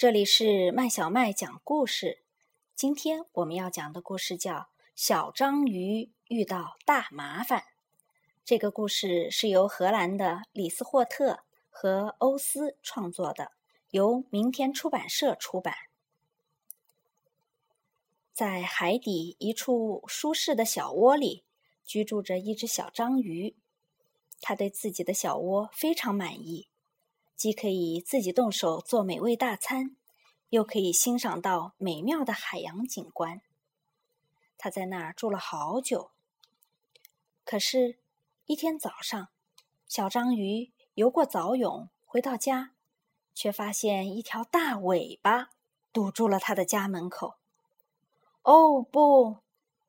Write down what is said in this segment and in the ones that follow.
这里是麦小麦讲故事。今天我们要讲的故事叫《小章鱼遇到大麻烦》。这个故事是由荷兰的李斯霍特和欧斯创作的，由明天出版社出版。在海底一处舒适的小窝里，居住着一只小章鱼。他对自己的小窝非常满意。既可以自己动手做美味大餐，又可以欣赏到美妙的海洋景观。他在那儿住了好久。可是，一天早上，小章鱼游过早泳，回到家，却发现一条大尾巴堵住了他的家门口。“哦，不！”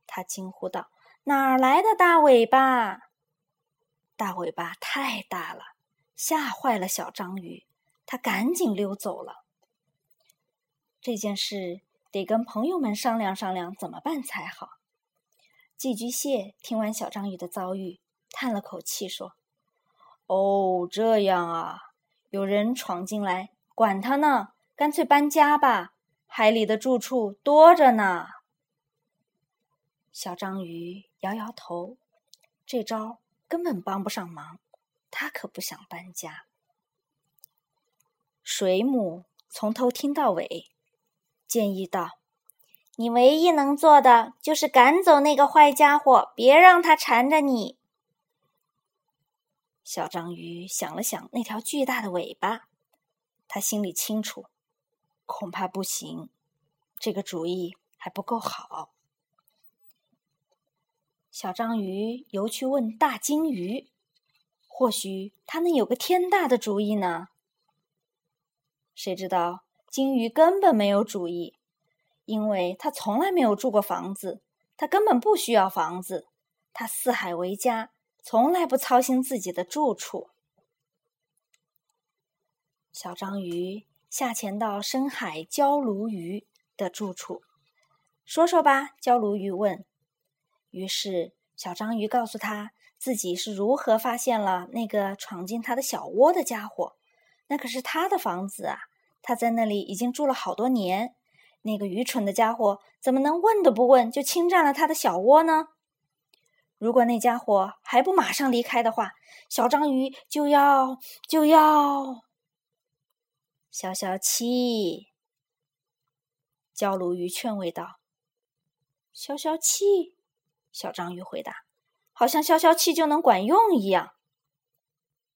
他惊呼道，“哪儿来的大尾巴？大尾巴太大了。”吓坏了小章鱼，他赶紧溜走了。这件事得跟朋友们商量商量怎么办才好。寄居蟹听完小章鱼的遭遇，叹了口气说：“哦，这样啊，有人闯进来，管他呢，干脆搬家吧。海里的住处多着呢。”小章鱼摇摇头，这招根本帮不上忙。他可不想搬家。水母从头听到尾，建议道：“你唯一能做的就是赶走那个坏家伙，别让他缠着你。”小章鱼想了想那条巨大的尾巴，他心里清楚，恐怕不行，这个主意还不够好。小章鱼游去问大鲸鱼。或许他能有个天大的主意呢。谁知道金鱼根本没有主意，因为他从来没有住过房子，他根本不需要房子，他四海为家，从来不操心自己的住处。小章鱼下潜到深海焦鲈鱼的住处，说说吧。焦鲈鱼问。于是小章鱼告诉他。自己是如何发现了那个闯进他的小窝的家伙？那可是他的房子啊！他在那里已经住了好多年。那个愚蠢的家伙怎么能问都不问就侵占了他的小窝呢？如果那家伙还不马上离开的话，小章鱼就要就要消消气。焦鲈鱼劝慰道：“消消气。”小章鱼回答。好像消消气就能管用一样。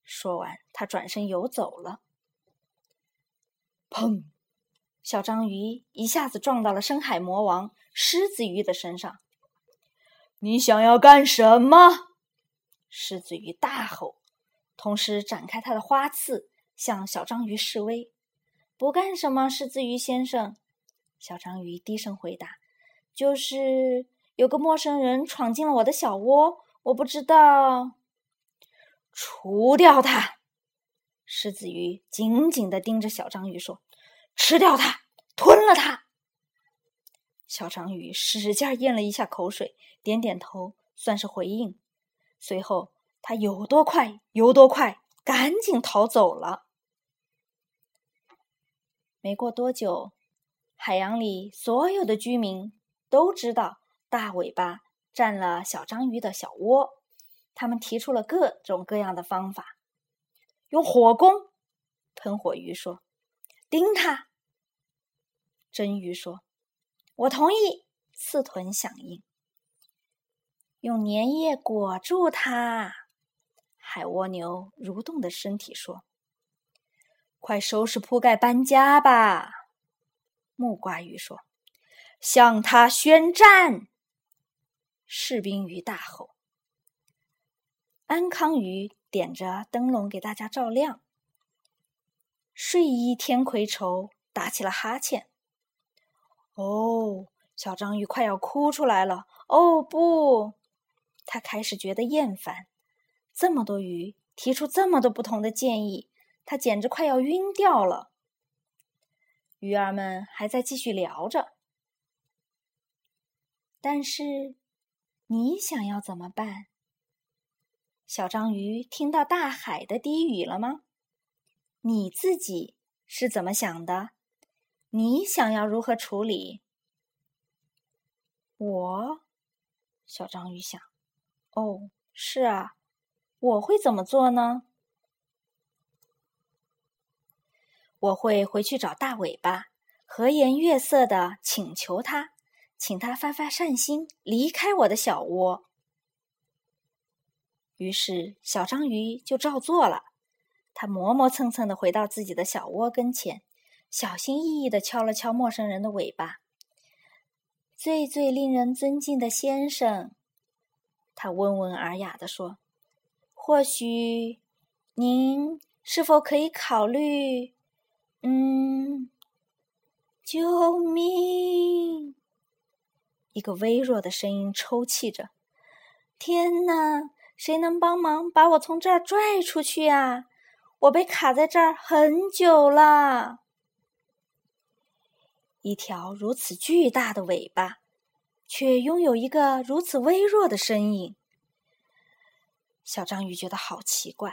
说完，他转身游走了。砰！小章鱼一下子撞到了深海魔王狮子鱼的身上。你想要干什么？狮子鱼大吼，同时展开它的花刺，向小章鱼示威。不干什么，狮子鱼先生。小章鱼低声回答：“就是有个陌生人闯进了我的小窝。”我不知道，除掉它！狮子鱼紧紧的盯着小章鱼说：“吃掉它，吞了它。”小章鱼使劲咽了一下口水，点点头，算是回应。随后，它有多快游多快，赶紧逃走了。没过多久，海洋里所有的居民都知道大尾巴。占了小章鱼的小窝，他们提出了各种各样的方法，用火攻。喷火鱼说：“盯它。”真鱼说：“我同意。”刺豚响应。用粘液裹住它。海蜗牛蠕动的身体说：“快收拾铺盖搬家吧。”木瓜鱼说：“向他宣战。”士兵鱼大吼：“安康鱼点着灯笼给大家照亮。”睡衣天葵愁打起了哈欠。哦，小章鱼快要哭出来了！哦不，他开始觉得厌烦。这么多鱼提出这么多不同的建议，他简直快要晕掉了。鱼儿们还在继续聊着，但是。你想要怎么办？小章鱼听到大海的低语了吗？你自己是怎么想的？你想要如何处理？我，小章鱼想。哦，是啊，我会怎么做呢？我会回去找大尾巴，和颜悦色的请求他，请他发发善心，离开我的小窝。于是，小章鱼就照做了。他磨磨蹭蹭的回到自己的小窝跟前，小心翼翼的敲了敲陌生人的尾巴。最最令人尊敬的先生，他温文尔雅的说：“或许您是否可以考虑？”嗯，救命！一个微弱的声音抽泣着：“天哪，谁能帮忙把我从这儿拽出去啊？我被卡在这儿很久了。”一条如此巨大的尾巴，却拥有一个如此微弱的身影。小章鱼觉得好奇怪，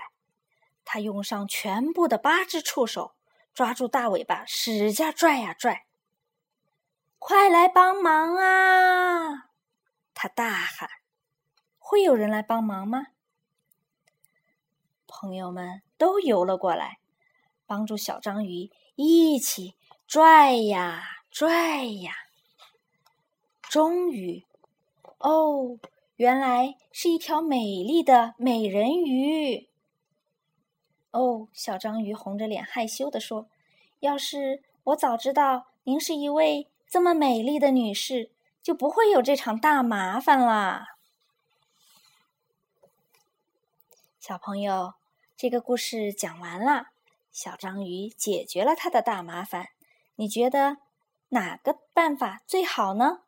它用上全部的八只触手，抓住大尾巴，使劲拽呀拽。快来帮忙啊！他大喊：“会有人来帮忙吗？”朋友们都游了过来，帮助小章鱼一起拽呀。拽呀！终于，哦，原来是一条美丽的美人鱼。哦，小章鱼红着脸害羞地说：“要是我早知道您是一位这么美丽的女士，就不会有这场大麻烦啦。”小朋友，这个故事讲完啦，小章鱼解决了他的大麻烦。你觉得？哪个办法最好呢？